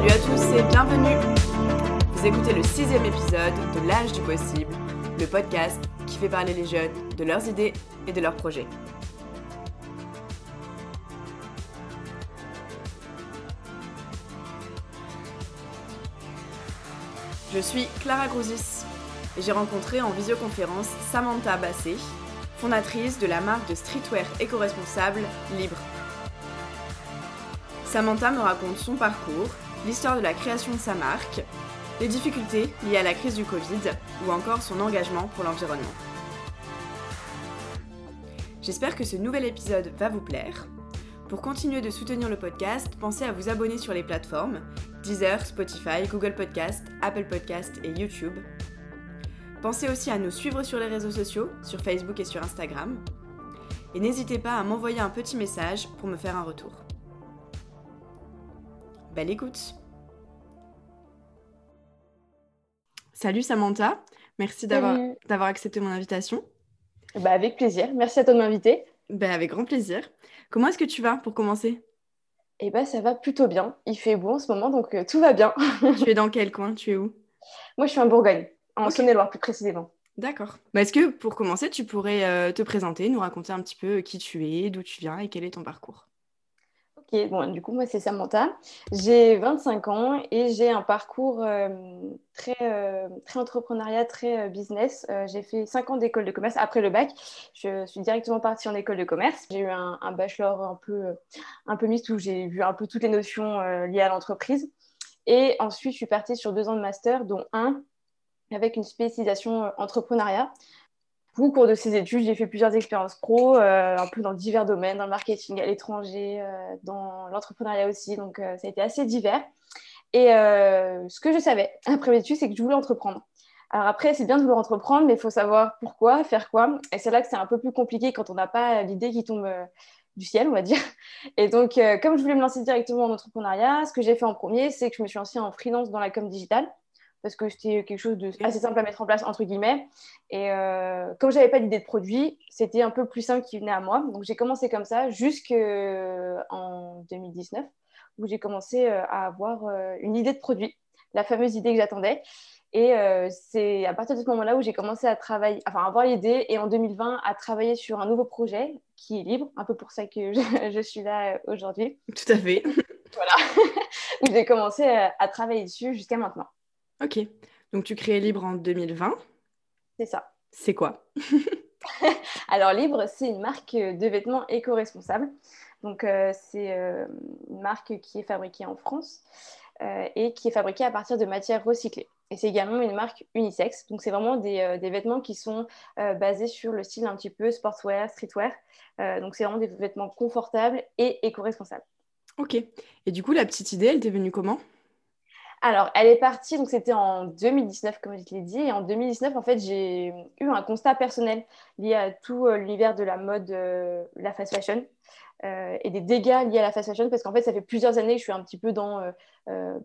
Salut à tous et bienvenue Vous écoutez le sixième épisode de L'âge du possible, le podcast qui fait parler les jeunes de leurs idées et de leurs projets. Je suis Clara Grouzis et j'ai rencontré en visioconférence Samantha Bassé, fondatrice de la marque de streetwear éco-responsable Libre. Samantha me raconte son parcours, l'histoire de la création de sa marque, les difficultés liées à la crise du Covid ou encore son engagement pour l'environnement. J'espère que ce nouvel épisode va vous plaire. Pour continuer de soutenir le podcast, pensez à vous abonner sur les plateformes Deezer, Spotify, Google Podcast, Apple Podcast et YouTube. Pensez aussi à nous suivre sur les réseaux sociaux, sur Facebook et sur Instagram. Et n'hésitez pas à m'envoyer un petit message pour me faire un retour. Belle écoute Salut Samantha, merci d'avoir accepté mon invitation. Bah avec plaisir, merci à toi de m'inviter. Bah avec grand plaisir. Comment est-ce que tu vas pour commencer? Eh bah ça va plutôt bien, il fait beau en ce moment donc euh, tout va bien. tu es dans quel coin? Tu es où? Moi je suis en Bourgogne, en Saône-et-Loire plus précisément. D'accord. Bah, est-ce que pour commencer tu pourrais euh, te présenter, nous raconter un petit peu qui tu es, d'où tu viens et quel est ton parcours? Bon, du coup, moi, c'est Samantha. J'ai 25 ans et j'ai un parcours euh, très, euh, très entrepreneuriat, très euh, business. j'ai fait 5 ans d'école de commerce. Après le bac, je suis directement partie en école de commerce. J'ai eu un, un, bachelor un peu, un peu mixte où j'ai vu un peu toutes les notions liées à l'entreprise. Et ensuite, je suis partie sur deux ans de master, dont un avec une spécialisation entrepreneuriat au cours de ces études, j'ai fait plusieurs expériences pro, euh, un peu dans divers domaines, dans le marketing à l'étranger, euh, dans l'entrepreneuriat aussi. Donc, euh, ça a été assez divers. Et ce que je savais après mes études, c'est que je voulais entreprendre. Alors après, c'est bien de vouloir entreprendre, mais il faut savoir pourquoi, faire quoi. Et c'est là que c'est un peu plus compliqué quand on n'a pas l'idée qui tombe du ciel, on va dire. Et donc, comme je voulais me lancer directement en entrepreneuriat, ce que j'ai fait en premier, c'est que je me suis lancée en freelance dans la com digitale parce que c'était quelque chose de assez simple à mettre en place, entre guillemets. Et euh, comme je n'avais pas d'idée de produit, c'était un peu plus simple qui venait à moi. Donc j'ai commencé comme ça jusqu'en 2019, où j'ai commencé euh, à avoir euh, une idée de produit, la fameuse idée que j'attendais. Et euh, c'est à partir de ce moment-là où j'ai commencé à travailler, enfin à avoir l'idée, et en 2020 à travailler sur un nouveau projet qui est libre, un peu pour ça que je, je suis là aujourd'hui. Tout à fait. voilà, où j'ai commencé à travailler dessus jusqu'à maintenant. Ok. Donc tu crées Libre en 2020. C'est ça. C'est quoi? Alors Libre, c'est une marque de vêtements éco-responsables. Donc euh, c'est euh, une marque qui est fabriquée en France euh, et qui est fabriquée à partir de matières recyclées. Et c'est également une marque unisexe. Donc c'est vraiment des, des, vêtements qui sont basés sur le style un petit peu sportswear, streetwear. donc c'est vraiment des vêtements confortables et éco-responsables. Ok. Et du coup, la petite idée, elle t'est venue comment? Alors, elle est partie, donc c'était en 2019, comme je l'ai dit. Et en 2019, en fait, j'ai eu un constat personnel lié à tout euh, l'hiver de la mode, euh, la fast fashion. Euh, et des dégâts liés à la fast fashion parce qu'en fait ça fait plusieurs années que je suis un petit peu dans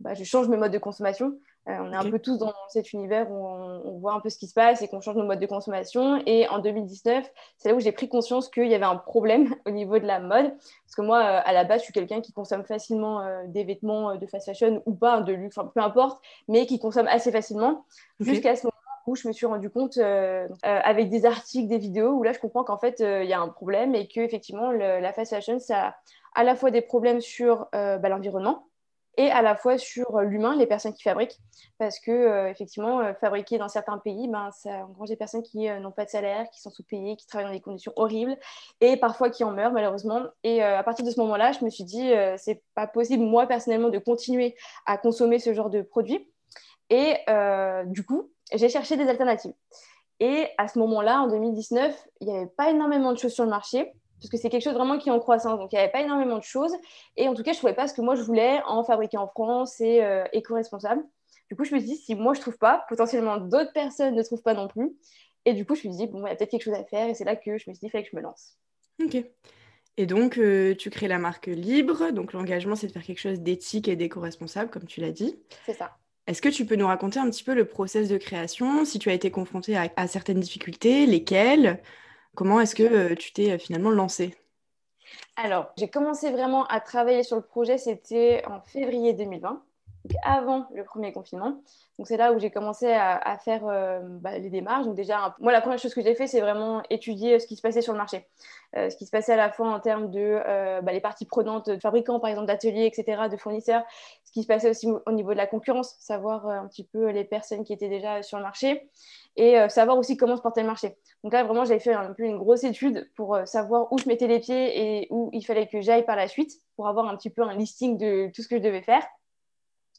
bah, je change mes modes de consommation. On est un peu tous dans cet univers où on, voit un peu ce qui se passe et qu'on change nos modes de consommation. Et en 2019 c'est là où j'ai pris conscience qu'il y avait un problème au niveau de la mode. Parce que moi à la base je suis quelqu'un qui consomme facilement des vêtements de fast fashion ou pas de luxe peu importe mais qui consomme assez facilement. Jusqu'à ce moment où je me suis rendu compte euh, euh, avec des articles, des vidéos, où là je comprends qu'en fait euh, il y a un problème et que effectivement la fast fashion ça a à la fois des problèmes sur bah, l'environnement et à la fois sur l'humain, les personnes qui fabriquent, parce que effectivement fabriquer dans certains pays, ben ça engrange des personnes qui n'ont pas de salaire, qui sont sous-payées, qui travaillent dans des conditions horribles et parfois qui en meurent malheureusement. Et à partir de ce moment-là, je me suis dit c'est pas possible moi personnellement de continuer à consommer ce genre de produits. Et du coup, j'ai cherché des alternatives. Et à ce moment-là, en 2019, il n'y avait pas énormément de choses sur le marché, parce que c'est quelque chose vraiment qui est en croissance. Donc, il n'y avait pas énormément de choses. Et en tout cas, je ne trouvais pas ce que moi, je voulais en fabriquer en France et euh, éco-responsable. Du coup, je me suis dit, si moi, je ne trouve pas, potentiellement d'autres personnes ne trouvent pas non plus. Et du coup, je me suis dit, bon, il y a peut-être quelque chose à faire. Et c'est là que je me suis dit, il fallait que je me lance. Ok. Et donc, euh, tu crées la marque Libre. Donc, l'engagement, c'est de faire quelque chose d'éthique et d'éco-responsable, comme tu l'as dit. C'est ça. Est-ce que tu peux nous raconter un petit peu le process de création, si tu as été confronté à, certaines difficultés, lesquelles? Comment est-ce que euh, tu t'es euh, finalement lancé Alors, j'ai commencé vraiment à travailler sur le projet, c'était en février 2020. Avant le premier confinement. Donc c'est là où j'ai commencé à, faire euh, bah, les démarches. Donc déjà, moi la première chose que j'ai fait, c'est vraiment étudier ce qui se passait sur le marché, euh, ce qui se passait à la fois en termes de euh, bah, les parties prenantes de fabricants, par exemple d'ateliers, etc., de fournisseurs, ce qui se passait aussi au niveau de la concurrence, savoir un petit peu les personnes qui étaient déjà sur le marché et savoir aussi comment se portait le marché. Donc là vraiment, j'avais fait un peu une grosse étude pour savoir où je mettais les pieds et où il fallait que j'aille par la suite pour avoir un petit peu un listing de tout ce que je devais faire.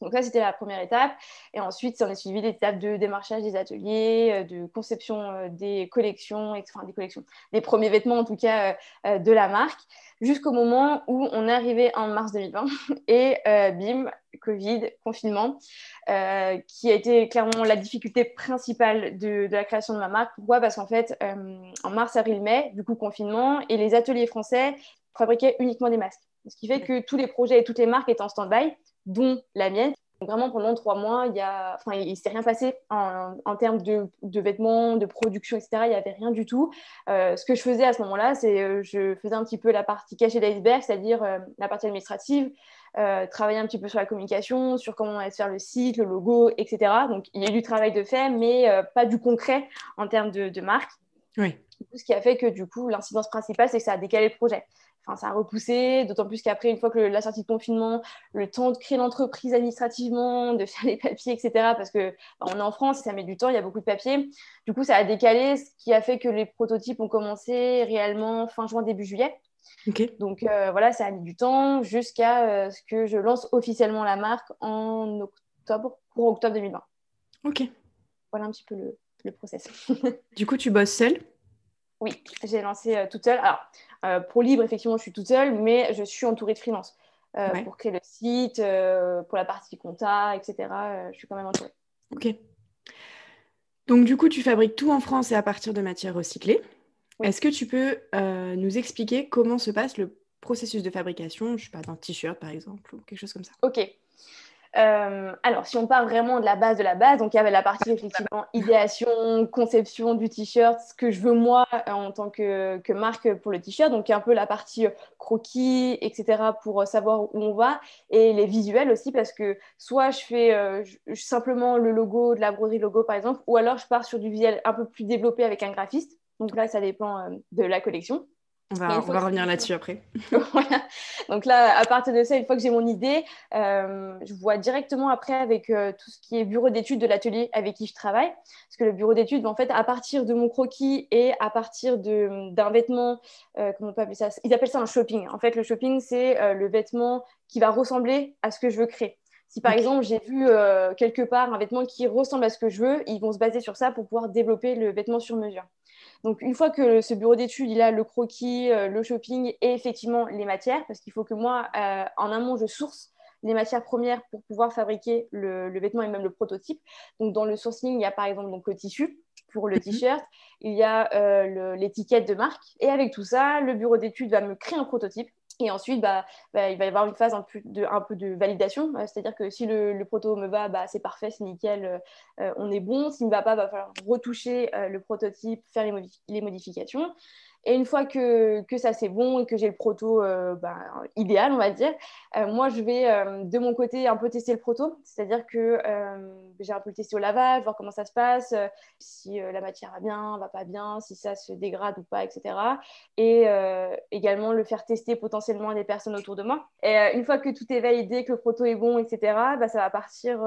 Donc ça, c'était la première étape. Et ensuite, on a suivi l'étape de démarchage des ateliers, euh, de conception euh, des collections, enfin des collections, des premiers vêtements en tout cas euh, de la marque, jusqu'au moment où on est arrivé en mars 2020 et bim, Covid, confinement, qui a été clairement la difficulté principale de, de la création de ma marque. Pourquoi? Parce qu'en fait, en mars, avril, mai, du coup confinement, et les ateliers français fabriquaient uniquement des masques. Ce qui fait que tous les projets et toutes les marques étaient en stand-by dont la mienne. vraiment, pendant trois mois, il y enfin, il ne s'est rien passé en, termes de, vêtements, de production, etc. Il n'y avait rien du tout. Euh, ce que je faisais à ce moment-là, c'est euh, je faisais un petit peu la partie cachée d'iceberg, c'est-à-dire euh, la partie administrative, travailler un petit peu sur la communication, sur comment on allait faire le site, le logo, etc. Donc, il y a eu du travail de fait, mais pas du concret en termes de, de marque. Oui. Ce qui a fait que, du coup, l'incidence principale, c'est que ça a décalé le projet. Enfin, ça a repoussé, d'autant plus qu'après, une fois que la sortie de confinement, le temps de créer l'entreprise administrativement, de faire les papiers, etc., parce que bah, on est en France ça met du temps, il y a beaucoup de papiers. Du coup, ça a décalé, ce qui a fait que les prototypes ont commencé réellement fin juin, début juillet. Donc euh, voilà, ça a mis du temps jusqu'à euh, ce que je lance officiellement la marque en octobre, pour octobre 2020. Ok. Voilà un petit peu le, le process. du coup, tu bosses seule? Oui, j'ai lancé euh, toute seule. Alors, euh, pour Libre, effectivement, je suis toute seule, mais je suis entourée de freelance. Euh, pour créer le site, pour la partie compta, etc. je suis quand même entourée. Ok. Donc, du coup, tu fabriques tout en France et à partir de matières recyclées. Est-ce que tu peux nous expliquer comment se passe le processus de fabrication, je sais pas, d'un t-shirt par exemple, ou quelque chose comme ça Ok. Euh, alors, si on part vraiment de la base de la base, donc il y avait la partie effectivement idéation, conception du t-shirt, ce que je veux moi en tant que, marque pour le t-shirt, donc un peu la partie euh, croquis, etc., pour euh, savoir où on va, et les visuels aussi, parce que soit je fais simplement le logo, de la broderie logo par exemple, ou alors je pars sur du visuel un peu plus développé avec un graphiste. Donc là, ça dépend de la collection. On va, revenir là-dessus après. Donc là, à partir de ça, une fois que j'ai mon idée, euh, je vois directement après avec euh, tout ce qui est bureau d'études de l'atelier avec qui je travaille. Parce que le bureau d'études, en fait, à partir de mon croquis et à partir d'un vêtement, euh, comment on peut appeler ça? Ils appellent ça un shopping. En fait, le shopping, c'est le vêtement qui va ressembler à ce que je veux créer. Si par exemple j'ai vu quelque part un vêtement qui ressemble à ce que je veux, ils vont se baser sur ça pour pouvoir développer le vêtement sur mesure. Donc, une fois que ce bureau d'études, il a le croquis, euh, le shopping et effectivement les matières, parce qu'il faut que moi, euh, en amont, je source les matières premières pour pouvoir fabriquer le, vêtement et même le prototype. Donc, dans le sourcing, il y a par exemple donc, le tissu pour le mhm. t-shirt, il y a euh, l'étiquette de marque. Et avec tout ça, le bureau d'études va me créer un prototype et ensuite, bah, bah, il va y avoir une phase un peu de, validation. Euh, c'est-à-dire que si le, proto me va, bah, c'est parfait, c'est nickel, euh, euh, on est bon. S'il ne me va pas, il va falloir retoucher le prototype, faire les, modifications. Et une fois que, que ça c'est bon et que j'ai le proto euh, bah, idéal, on va dire, euh, moi je vais euh, de mon côté un peu tester le proto. C'est-à-dire que j'ai un peu le tester au lavage, voir comment ça se passe, si la matière va bien, va pas bien, si ça se dégrade ou pas, etc. Et également le faire tester potentiellement à des personnes autour de moi. Et une fois que tout est validé, que le proto est bon, etc., bah, ça va partir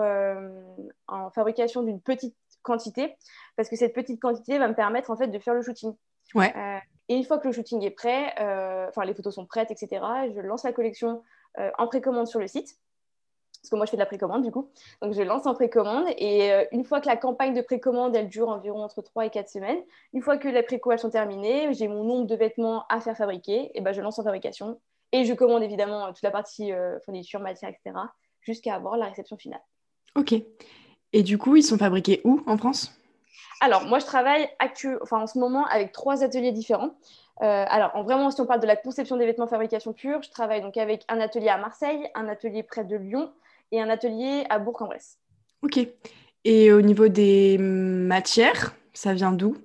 en fabrication d'une petite quantité parce que cette petite quantité va me permettre en fait de faire le shooting. Ouais. Et une fois que le shooting est prêt, euh, enfin les photos sont prêtes, etc., je lance la collection euh, en précommande sur le site. Parce que moi, je fais de la précommande du coup. Donc, je lance en précommande. Et euh, une fois que la campagne de précommande, elle dure environ entre 3 et 4 semaines, une fois que les préco sont terminées, j'ai mon nombre de vêtements à faire fabriquer, et ben, je lance en fabrication. Et je commande évidemment toute la partie fourniture, matière, etc., jusqu'à avoir la réception finale. Ok. Et du coup, ils sont fabriqués où en France? Alors, moi, je travaille en ce moment avec trois ateliers différents. Euh, alors, en vraiment, si on parle de la conception des vêtements fabrication pure, je travaille donc avec un atelier à Marseille, un atelier près de Lyon et un atelier à Bourg-en-Bresse. Ok. Et au niveau des matières, ça vient d'où?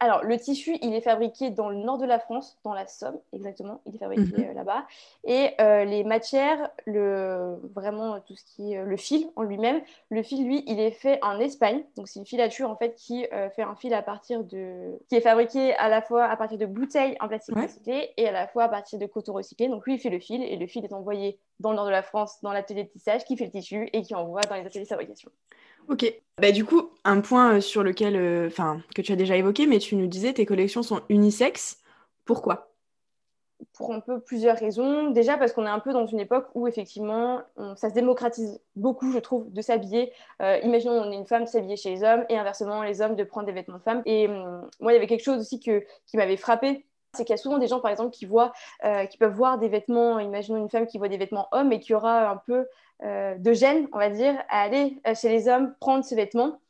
Alors, le tissu, il est fabriqué dans le nord de la France, dans la Somme, exactement. Il est fabriqué Mhm. euh, là-bas. Et euh, les matières, le, vraiment tout ce qui est euh, le fil en lui-même, le fil, lui, il est fait en Espagne. Donc, c'est une filature, en fait, qui euh, fait un fil à partir de... qui est fabriqué à la fois à partir de bouteilles en plastique Ouais. recyclé et à la fois à partir de coton recyclé. Donc, lui, il fait le fil et le fil est envoyé dans le nord de la France, dans l'atelier de tissage, qui fait le tissu et qui envoie dans les ateliers de fabrication. Ok. Bah, du coup, un point euh, sur lequel, euh, enfin, que tu as déjà évoqué, mais tu nous disais tes collections sont unisexes. Pourquoi? Pour un peu plusieurs raisons. Déjà parce qu'on est un peu dans une époque où effectivement on- ça se démocratise beaucoup, je trouve, de s'habiller. Euh, imaginons on est une femme s'habiller chez les hommes et inversement les hommes de prendre des vêtements de femmes. Et hum, moi il y avait quelque chose aussi que, qui m'avait frappé. C'est qu'il y a souvent des gens, par exemple, qui, voient, euh, qui peuvent voir des vêtements, imaginons une femme qui voit des vêtements hommes et qui aura un peu euh, de gêne, on va dire, à aller euh, chez les hommes prendre ce vêtement.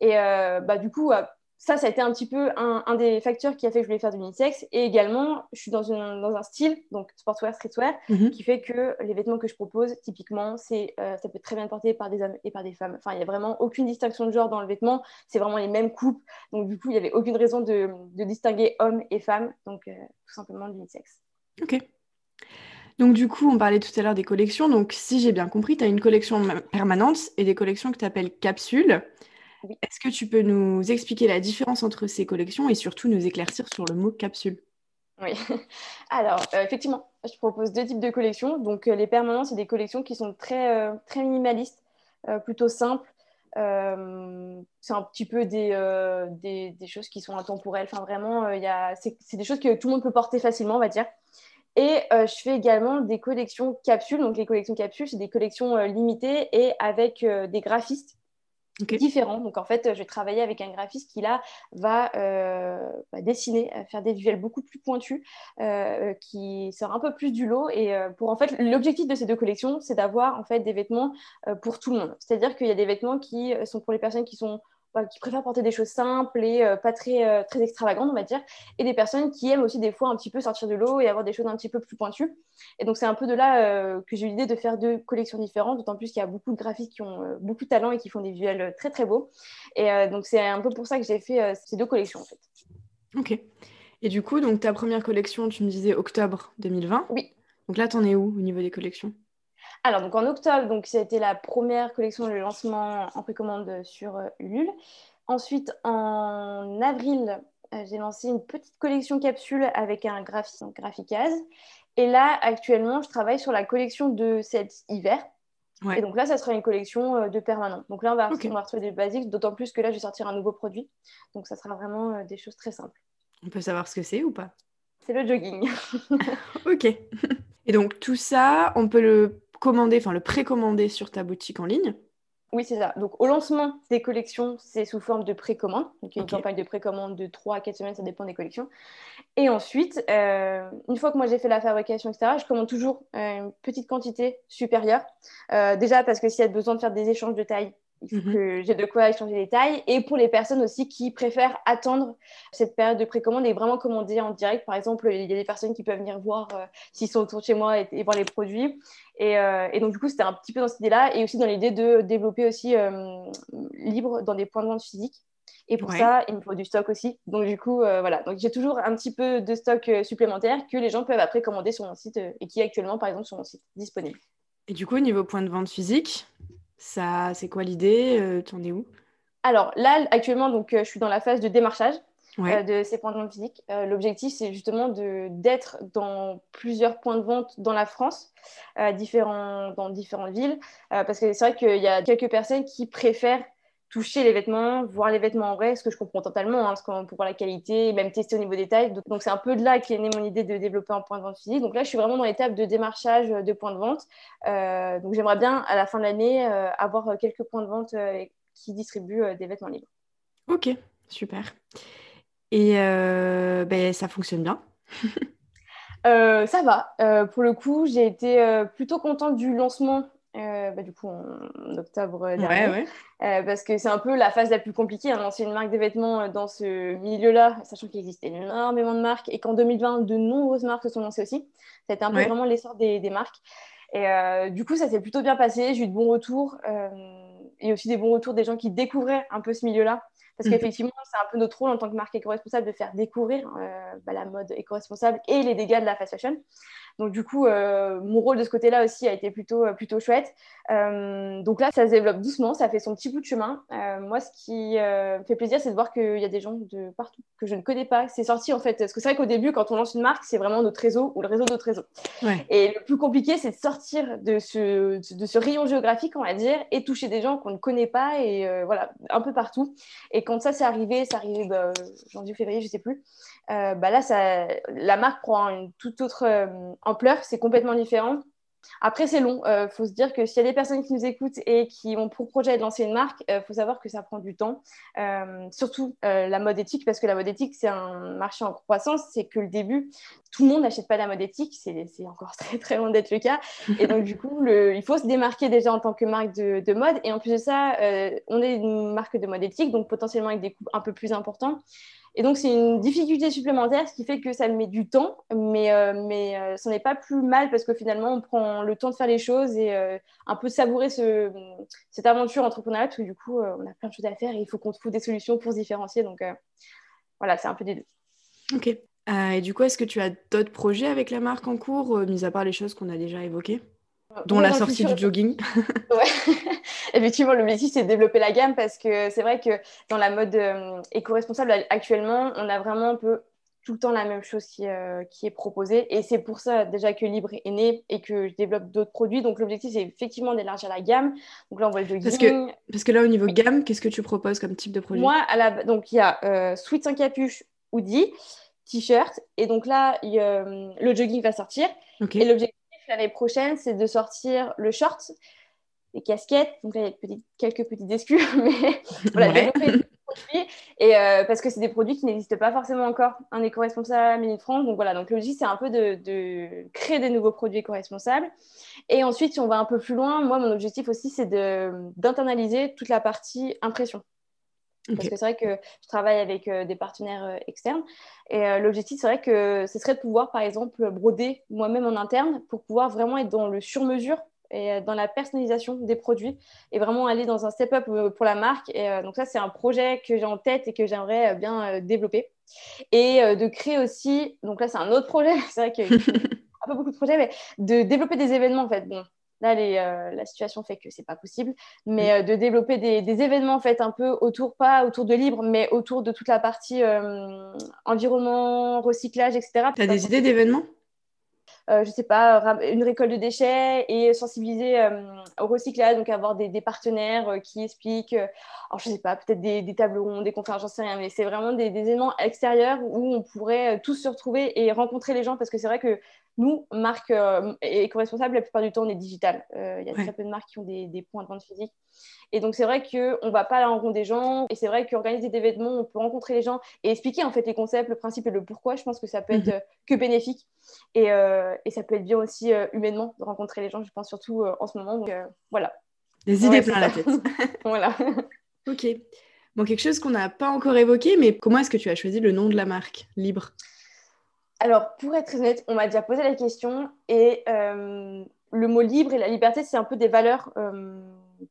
Et bah, du coup, euh, ça, ça a été un petit peu un, un des facteurs qui a fait que je voulais faire du unisex. Et également, je suis dans, une, dans un style, donc sportswear, streetwear, Mhm. qui fait que les vêtements que je propose, typiquement, c'est, euh, ça peut très bien être porté par des hommes et par des femmes. Enfin, il n'y a vraiment aucune distinction de genre dans le vêtement. C'est vraiment les mêmes coupes. Donc, du coup, il n'y avait aucune raison de, de distinguer hommes et femmes. Donc, euh, tout simplement de l'unisex. Ok. Donc du coup, on parlait tout à l'heure des collections. Donc si j'ai bien compris, tu as une collection ma- permanente et des collections que tu appelles capsules. Oui. Est-ce que tu peux nous expliquer la différence entre ces collections et surtout nous éclaircir sur le mot capsule? Oui. Alors, euh, effectivement, je propose deux types de collections. Donc, euh, les permanents, c'est des collections qui sont très, euh, très minimalistes, plutôt simples. C'est un petit peu des, des, des choses qui sont intemporelles. Enfin, vraiment, il y a, c'est, c'est des choses que tout le monde peut porter facilement, on va dire. Et euh, je fais également des collections capsules. Donc, les collections capsules, c'est des collections euh, limitées et avec euh, des graphistes Ok. différents. Donc, en fait, je vais travailler avec un graphiste qui, là, va, euh, va dessiner, euh, faire des visuels beaucoup plus pointus, euh, qui sort un peu plus du lot. Et pour, en fait, l'objectif de ces deux collections, c'est d'avoir, en fait, des vêtements pour tout le monde. C'est-à-dire qu'il y a des vêtements qui sont pour les personnes qui sont bah, qui préfèrent porter des choses simples et euh, pas très, euh, très extravagantes, on va dire, et des personnes qui aiment aussi des fois un petit peu sortir de l'eau et avoir des choses un petit peu plus pointues. Et donc, c'est un peu de là euh, que j'ai eu l'idée de faire deux collections différentes, d'autant plus qu'il y a beaucoup de graphistes qui ont beaucoup de talent et qui font des visuels très, très beaux. Et donc, c'est un peu pour ça que j'ai fait ces deux collections, en fait. Ok. Et du coup, donc ta première collection, tu me disais octobre 2020. Oui. Donc là, t'en es où au niveau des collections? Alors, donc en octobre, donc c'était la première collection, le lancement en précommande sur euh, Ulule. Ensuite, en avril, euh, j'ai lancé une petite collection capsule avec un graphiste, Graphicase. Et là, actuellement, je travaille sur la collection de cet hiver. Ouais. Et donc là, ça sera une collection euh, de permanent. Donc là, on va, Ok. on va retrouver des basiques, d'autant plus que là, je vais sortir un nouveau produit. Donc ça sera vraiment des choses très simples. On peut savoir ce que c'est ou pas? C'est le jogging. Ok. Et donc tout ça, on peut le commander, enfin le précommander sur ta boutique en ligne. Oui, c'est ça. Donc, au lancement des collections, c'est sous forme de précommande. Donc, il y a une campagne de précommande de 3 à 4 semaines, ça dépend des collections. Et ensuite, euh, une fois que moi j'ai fait la fabrication, etc., je commande toujours euh, une petite quantité supérieure. Euh, déjà, parce que s'il y a besoin de faire des échanges de taille, il faut Mhm. que j'ai de quoi échanger les tailles. Et pour les personnes aussi qui préfèrent attendre cette période de précommande et vraiment commander en direct, par exemple, il y a des personnes qui peuvent venir voir euh, s'ils sont autour de chez moi et, et voir les produits. Et, euh, et donc, du coup, c'était un petit peu dans cette idée-là et aussi dans l'idée de développer aussi euh, libre dans des points de vente physiques. Et pour Ouais. ça, il me faut du stock aussi. Donc, du coup, voilà. Donc, j'ai toujours un petit peu de stock supplémentaire que les gens peuvent après commander sur mon site et qui est actuellement, par exemple, sur mon site disponible. Et du coup, au niveau point de vente physique, ça, c'est quoi l'idée Euh, T'en es où? Alors, là, actuellement, donc, euh, je suis dans la phase de démarchage. Ouais. euh, de ces points de vente physiques. Euh, L'objectif, c'est justement d'être dans plusieurs points de vente dans la France, différents, dans différentes villes, parce que c'est vrai qu'il y a quelques personnes qui préfèrent toucher les vêtements, voir les vêtements en vrai, ce que je comprends totalement, hein, parce qu'on peut voir la qualité et même tester au niveau des tailles. Donc, c'est un peu de là qu'est née mon idée de développer un point de vente physique. Donc là, je suis vraiment dans l'étape de démarchage de points de vente. Euh, donc j'aimerais bien, à la fin de l'année, euh, avoir quelques points de vente euh, qui distribuent euh, des vêtements libres. Ok, super. Et euh, ben, ça fonctionne bien. Euh, ça va. Euh, pour le coup, j'ai été euh, plutôt contente du lancement, euh, bah, du coup, en octobre dernier. Ouais, ouais. Euh, parce que c'est un peu la phase la plus compliquée, hein, lancer une marque de vêtements euh, dans ce milieu-là, sachant qu'il existe énormément de marques et qu'en 2020, de nombreuses marques se sont lancées aussi. Ça a été un peu Ouais. vraiment l'essor des, des marques. Et euh, du coup, ça s'est plutôt bien passé. J'ai eu de bons retours euh, et aussi des bons retours des gens qui découvraient un peu ce milieu-là. Parce mmh. qu'effectivement, c'est un peu notre rôle en tant que marque éco-responsable de faire découvrir bah, la mode éco-responsable et les dégâts de la fast fashion. Donc du coup, euh, mon rôle de ce côté-là aussi a été plutôt, euh, plutôt chouette. Euh, donc là, ça se développe doucement, ça fait son petit bout de chemin. moi, ce qui me fait plaisir, c'est de voir qu'il y a des gens de partout que je ne connais pas. C'est sorti en fait, parce que c'est vrai qu'au début, quand on lance une marque, c'est vraiment notre réseau ou le réseau de notre réseau. Et le plus compliqué, c'est de sortir de ce, de ce rayon géographique, on va dire, et toucher des gens qu'on ne connaît pas et voilà, un peu partout. Et quand ça s'est arrivé, ça arrivé bah, janvier, février, je ne sais plus. Bah là, la marque prend une toute autre ampleur, c'est complètement différent. Après, c'est long. Il euh, faut se dire que s'il y a des personnes qui nous écoutent et qui ont pour projet de lancer une marque, il euh, faut savoir que ça prend du temps. Euh, surtout la mode éthique, parce que la mode éthique, c'est un marché en croissance. C'est que le début, tout le monde n'achète pas la mode éthique. C'est encore très, très loin d'être le cas. Et donc, du coup, il faut se démarquer déjà en tant que marque de, de mode. Et en plus de ça, on est une marque de mode éthique, donc potentiellement avec des coûts un peu plus importants. Et donc, c'est une difficulté supplémentaire, ce qui fait que ça met du temps, mais, euh, mais euh, ce n'est pas plus mal parce que finalement, on prend le temps de faire les choses et euh, un peu savourer ce, cette aventure entrepreneuriale parce du coup, on a plein de choses à faire et il faut qu'on trouve des solutions pour se différencier. Donc, voilà, c'est un peu des deux. Ok. et du coup, est-ce que tu as d'autres projets avec la marque en cours, mis à part les choses qu'on a déjà évoquées? Dont la sortie du jogging. ouais. Effectivement, l'objectif, c'est de développer la gamme parce que c'est vrai que dans la mode euh, éco-responsable actuellement, on a vraiment un peu tout le temps la même chose qui, euh, qui est proposée. Et c'est pour ça déjà que Libre est né et que je développe d'autres produits. Donc l'objectif, c'est effectivement d'élargir la gamme. Donc là, on voit le jogging. Parce que, parce que là, au niveau gamme, qu'est-ce que tu proposes comme type de produit? Moi, à la... donc il y a euh, Sweet sans capuche, hoodie, t-shirt. Et donc là, le jogging va sortir. Et l'objectif, l'année prochaine, c'est de sortir le short, les casquettes. Donc là, il y a quelques petites excuses, mais voilà, développer des produits. Et euh, parce que c'est des produits qui n'existent pas forcément encore en éco-responsable en France. Donc voilà, donc l'objectif, c'est un peu de, créer des nouveaux produits éco-responsables. Et ensuite, si on va un peu plus loin, moi, mon objectif aussi, c'est d'internaliser toute la partie impression. Parce que c'est vrai que je travaille avec euh, des partenaires euh, externes. Et euh, l'objectif, c'est vrai que ce serait de pouvoir, par exemple, broder moi-même en interne pour pouvoir vraiment être dans le sur-mesure et dans la personnalisation des produits et vraiment aller dans un step-up pour la marque. Et donc ça, c'est un projet que j'ai en tête et que j'aimerais bien développer. Et de créer aussi, donc là, c'est un autre projet, c'est vrai qu'il y a un peu beaucoup de projets, mais de développer des événements, en fait. Bon, Là, euh, la situation fait que c'est pas possible, mais mm. euh, de développer des, événements en fait un peu autour, pas autour de libre, mais autour de toute la partie euh, environnement, recyclage, etc. Tu as des idées d'événements? Je je sais pas, une récolte de déchets et sensibiliser au recyclage, donc avoir des, partenaires qui expliquent, alors je sais pas, peut-être des, des, tables rondes, des conférences, j'en sais rien, mais c'est vraiment des, événements extérieurs où on pourrait tous se retrouver et rencontrer les gens parce que c'est vrai que nous, marque euh, éco-responsable, la plupart du temps, on est digital. Euh, il y a très peu de marques qui ont des, points de vente physiques. Et donc, c'est vrai qu'on ne va pas à la rencontre des gens. Et c'est vrai qu'organiser des événements, on peut rencontrer les gens et expliquer en fait les concepts, le principe et le pourquoi. Je pense que ça peut être mhm. euh, que bénéfique. Et, et, ça peut être bien aussi humainement de rencontrer les gens, je pense surtout en ce moment. Donc, voilà. Des idées plein la tête. voilà. ok. Bon, quelque chose qu'on n'a pas encore évoqué, mais comment est-ce que tu as choisi le nom de la marque Libre? Alors, pour être honnête, on m'a déjà posé la question et euh, le mot libre et la liberté, c'est un peu des valeurs euh,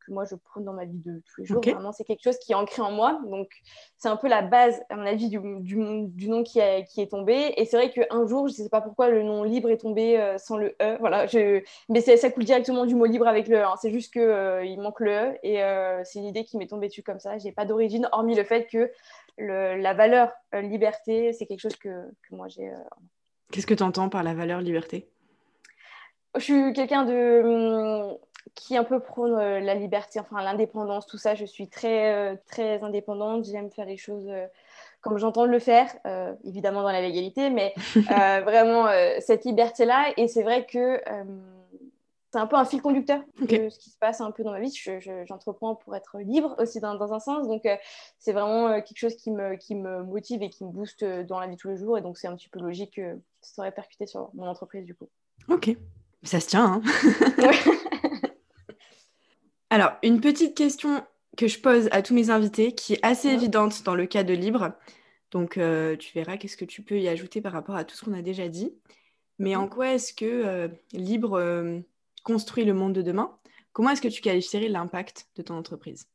que moi je prends dans ma vie de tous les jours. Vraiment, c'est quelque chose qui est ancré en moi. Donc, c'est un peu la base, à mon avis, du, du, nom qui, qui, est tombé. Et c'est vrai qu'un jour, je ne sais pas pourquoi le nom libre est tombé euh, sans le E. Voilà, je... Mais ça coule directement du mot libre avec le E. Hein. C'est juste qu'il manque le E. Et c'est une idée qui m'est tombée dessus comme ça. Je n'ai pas d'origine, hormis le fait que la valeur euh, liberté, c'est quelque chose que, moi j'ai. Euh, Qu'est-ce que tu entends par la valeur liberté? Je suis quelqu'un de hum, qui un peu prône euh, la liberté, enfin l'indépendance, tout ça. Je suis très très indépendante. J'aime faire les choses comme j'entends le faire, évidemment dans la légalité, mais vraiment cette liberté-là. Et c'est vrai que c'est un peu un fil conducteur de ce qui se passe un peu dans ma vie. J'entreprends pour être libre aussi dans, un sens. Donc, euh, c'est vraiment euh, quelque chose qui me, qui me motive et qui me booste euh, dans la vie tous les jours. Et donc, c'est un petit peu logique que ça soit répercuté sur mon entreprise du coup. Ok. Ça se tient. Hein Alors, une petite question que je pose à tous mes invités qui est assez évidente dans le cas de Libre. Donc, tu verras qu'est-ce que tu peux y ajouter par rapport à tout ce qu'on a déjà dit. Mais en quoi est-ce que Libre construit le monde de demain, comment est-ce que tu qualifierais l'impact de ton entreprise?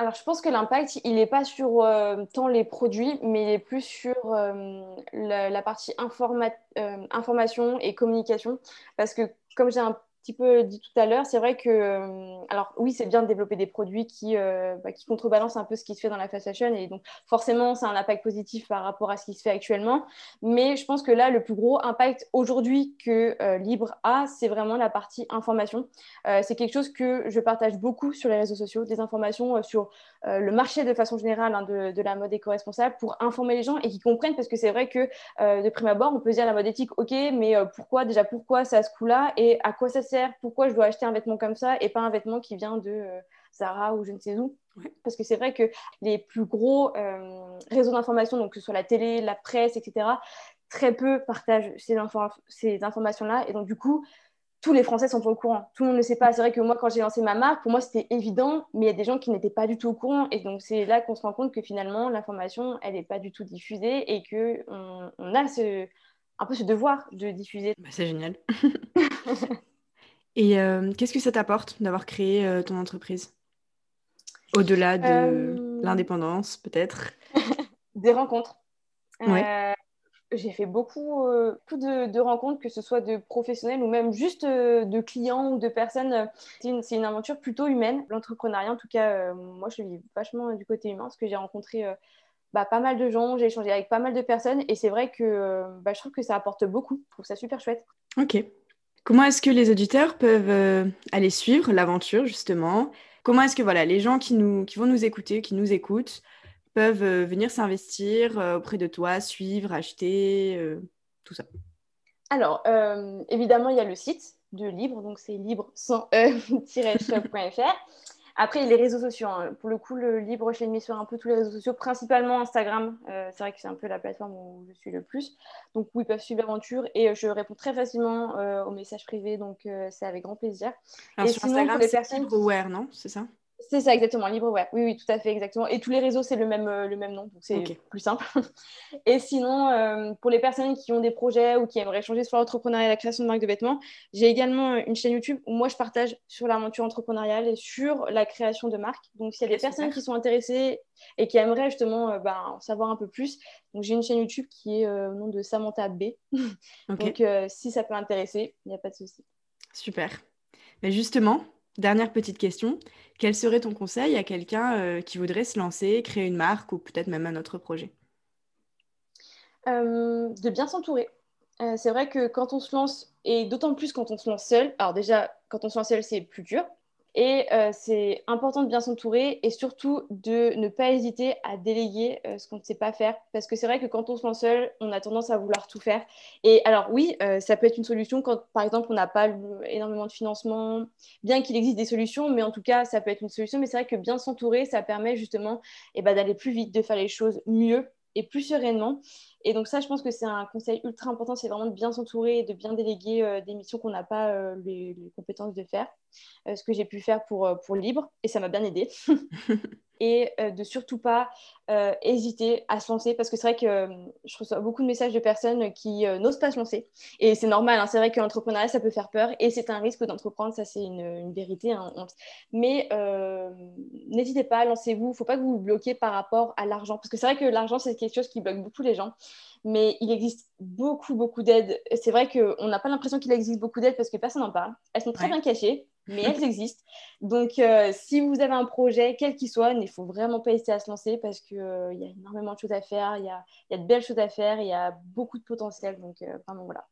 Alors, je pense que l'impact, il n'est pas sur euh, tant les produits, mais il est plus sur euh, la, partie information et communication. Parce que, comme j'ai un petit peu dit tout à l'heure, c'est vrai que, euh, alors oui, c'est bien de développer des produits qui, euh, bah, qui contrebalancent un peu ce qui se fait dans la fast fashion et donc forcément, c'est un impact positif par rapport à ce qui se fait actuellement. Mais je pense que là, le plus gros impact aujourd'hui que euh, Libre a, c'est vraiment la partie information. c'est quelque chose que je partage beaucoup sur les réseaux sociaux, des informations sur le marché de façon générale hein, de, de, la mode éco-responsable pour informer les gens et qu'ils comprennent parce que c'est vrai que de prime abord, on peut dire la mode éthique, ok, mais pourquoi déjà pourquoi ça à ce coup-là et à quoi ça sert pourquoi je dois acheter un vêtement comme ça et pas un vêtement qui vient de euh, Zara ou je ne sais où. Parce que c'est vrai que les plus gros euh, réseaux d'information, donc que ce soit la télé, la presse, etc., très peu partagent ces, ces informations-là. Et donc, du coup, tous les Français sont pas au courant. Tout le monde ne sait pas. C'est vrai que moi, quand j'ai lancé ma marque, pour moi, c'était évident, mais il y a des gens qui n'étaient pas du tout au courant. Et donc, c'est là qu'on se rend compte que finalement, l'information, elle n'est pas du tout diffusée et qu'on on a ce, un peu ce devoir de diffuser. Bah, c'est génial. Et euh, qu'est-ce que ça t'apporte d'avoir créé euh, ton entreprise? Au-delà de euh, l'indépendance, peut-être? Des rencontres. j'ai fait beaucoup, de, rencontres, que ce soit de professionnels ou même juste de clients ou de personnes. C'est une, une, aventure plutôt humaine. L'entrepreneuriat, en tout cas, moi, je vis vachement du côté humain parce que j'ai rencontré bah, pas mal de gens, j'ai échangé avec pas mal de personnes et c'est vrai que bah, je trouve que ça apporte beaucoup. Je trouve ça super chouette. Ok. Comment est-ce que les auditeurs peuvent euh, aller suivre l'aventure, justement? Comment est-ce que voilà, les gens qui, vont nous écouter, qui nous écoutent, peuvent euh, venir s'investir euh, auprès de toi, suivre, acheter, tout ça? Alors, évidemment, il y a le site de Libre, donc c'est libre sans e-shop.fr. Après, les réseaux sociaux. Hein. Pour le coup, le libre, je l'ai mis sur un peu tous les réseaux sociaux, principalement Instagram. Euh, c'est vrai que c'est un peu la plateforme où je suis le plus. Donc, où ils peuvent suivre l'aventure. Et euh, je réponds très facilement euh, aux messages privés. Donc, c'est avec grand plaisir. et sur Instagram, c'est personnes... non? C'est ça? C'est ça, exactement, LibreWare. Oui, oui, tout à fait, exactement. Et tous les réseaux, c'est le même, euh, le même nom, donc c'est plus simple. et sinon, euh, pour les personnes qui ont des projets ou qui aimeraient changer sur l'entrepreneuriat et la création de marques de vêtements, j'ai également une chaîne YouTube où moi, je partage sur l'aventure entrepreneuriale et sur la création de marques. Donc, s'il y a des personnes qui sont intéressées et qui aimeraient justement euh, ben, en savoir un peu plus, donc j'ai une chaîne YouTube qui est au nom de Samantha B. donc, si ça peut intéresser, il n'y a pas de souci. Super. Mais justement, Dernière petite question, quel serait ton conseil à quelqu'un euh, qui voudrait se lancer, créer une marque ou peut-être même un autre projet? Euh, De bien s'entourer. Euh, c'est vrai que quand on se lance, et d'autant plus quand on se lance seul, alors déjà, quand on se lance seul, c'est plus dur, et euh, c'est important de bien s'entourer et surtout de ne pas hésiter à déléguer euh, ce qu'on ne sait pas faire. Parce que c'est vrai que quand on se lance seul, on a tendance à vouloir tout faire. Et alors oui, euh, ça peut être une solution quand par exemple on n'a pas énormément de financement, bien qu'il existe des solutions, mais en tout cas ça peut être une solution. Mais c'est vrai que bien s'entourer, ça permet justement eh ben, d'aller plus vite, de faire les choses mieux et plus sereinement. Et donc ça, je pense que c'est un conseil ultra important, c'est vraiment de bien s'entourer et de bien déléguer euh, des missions qu'on n'a pas euh, les, compétences de faire. Euh, ce que j'ai pu faire pour, pour Libre, et ça m'a bien aidé. et de surtout pas hésiter à se lancer, parce que c'est vrai que je reçois beaucoup de messages de personnes qui n'osent pas se lancer. Et c'est normal, hein, c'est vrai que l'entrepreneuriat, ça peut faire peur, et c'est un risque d'entreprendre, ça c'est une, une, vérité. Hein, Mais n'hésitez pas, lancez-vous, il ne faut pas que vous vous bloquiez par rapport à l'argent, parce que c'est vrai que l'argent, c'est quelque chose qui bloque beaucoup les gens mais il existe beaucoup, beaucoup d'aides. C'est vrai qu'on n'a pas l'impression qu'il existe beaucoup d'aides parce que personne n'en parle. Elles sont très bien cachées, mais elles existent. Donc, euh, si vous avez un projet, quel qu'il soit, il ne faut vraiment pas hésiter à se lancer parce qu'il euh, y a énormément de choses à faire, il y a, y a, de belles choses à faire, il y a beaucoup de potentiel. Donc, euh, vraiment, voilà.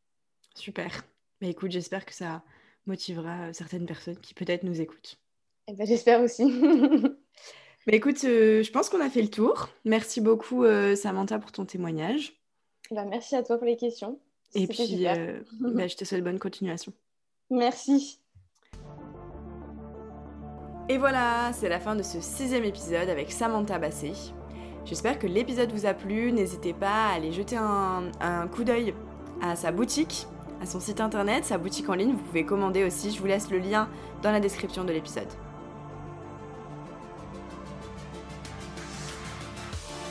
Super. Mais écoute, j'espère que ça motivera certaines personnes qui peut-être nous écoutent. Eh ben, j'espère aussi. Mais écoute, je pense qu'on a fait le tour. Merci beaucoup, Samantha, pour ton témoignage. Bah, merci à toi pour les questions. Et puis, bah, je te souhaite bonne continuation. Merci. Et voilà, c'est la fin de ce sixième épisode avec Samantha Bassé. J'espère que l'épisode vous a plu. N'hésitez pas à aller jeter un, coup d'œil à sa boutique, à son site internet, sa boutique en ligne. Vous pouvez commander aussi. Je vous laisse le lien dans la description de l'épisode.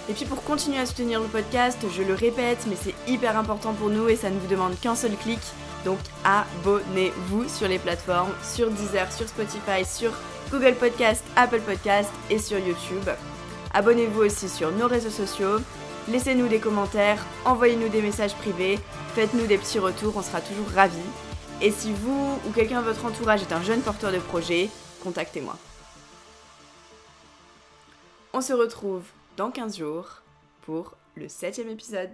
Et puis pour continuer à soutenir le podcast, je le répète, mais c'est hyper important pour nous et ça ne vous demande qu'un seul clic. Donc abonnez-vous sur les plateformes, sur Deezer, sur Spotify, sur Google Podcast, Apple Podcast et sur YouTube. Abonnez-vous aussi sur nos réseaux sociaux. Laissez-nous des commentaires, envoyez-nous des messages privés, faites-nous des petits retours, on sera toujours ravis. Et si vous ou quelqu'un de votre entourage est un jeune porteur de projet, contactez-moi. On se retrouve dans 15 jours pour le septième épisode.